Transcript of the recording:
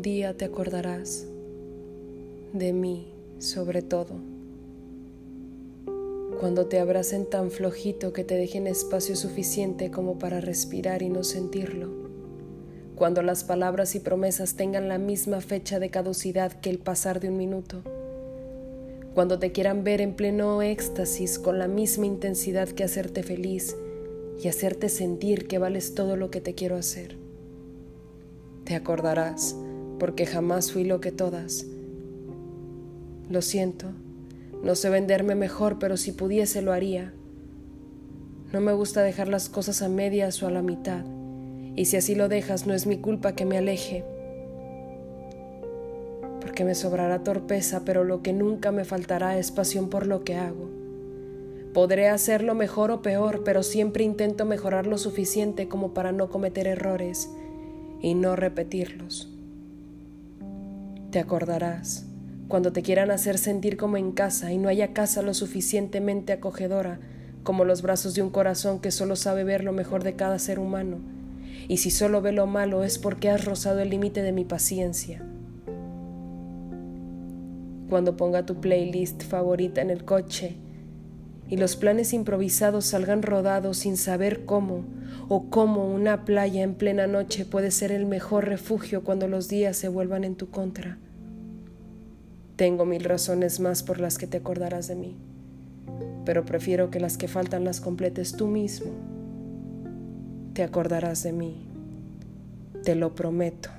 algún día te acordarás de mí sobre todo. Cuando te abracen tan flojito que te dejen espacio suficiente como para respirar y no sentirlo. Cuando las palabras y promesas tengan la misma fecha de caducidad que el pasar de un minuto. Cuando te quieran ver en pleno éxtasis con la misma intensidad que hacerte feliz y hacerte sentir que vales todo lo que te quiero hacer. Te acordarás, porque jamás fui lo que todas. Lo siento, no sé venderme mejor, pero si pudiese lo haría. No me gusta dejar las cosas a medias o a la mitad, y si así lo dejas no es mi culpa que me aleje, porque me sobrará torpeza, pero lo que nunca me faltará es pasión por lo que hago. Podré hacerlo mejor o peor, pero siempre intento mejorar lo suficiente como para no cometer errores y no repetirlos. Te acordarás cuando te quieran hacer sentir como en casa y no haya casa lo suficientemente acogedora como los brazos de un corazón que solo sabe ver lo mejor de cada ser humano. Y si solo ve lo malo es porque has rozado el límite de mi paciencia. Cuando ponga tu playlist favorita en el coche y los planes improvisados salgan rodados sin saber cómo, o cómo una playa en plena noche puede ser el mejor refugio cuando los días se vuelvan en tu contra. Tengo mil razones más por las que te acordarás de mí, pero prefiero que las que faltan las completes tú mismo. Te acordarás de mí, te lo prometo.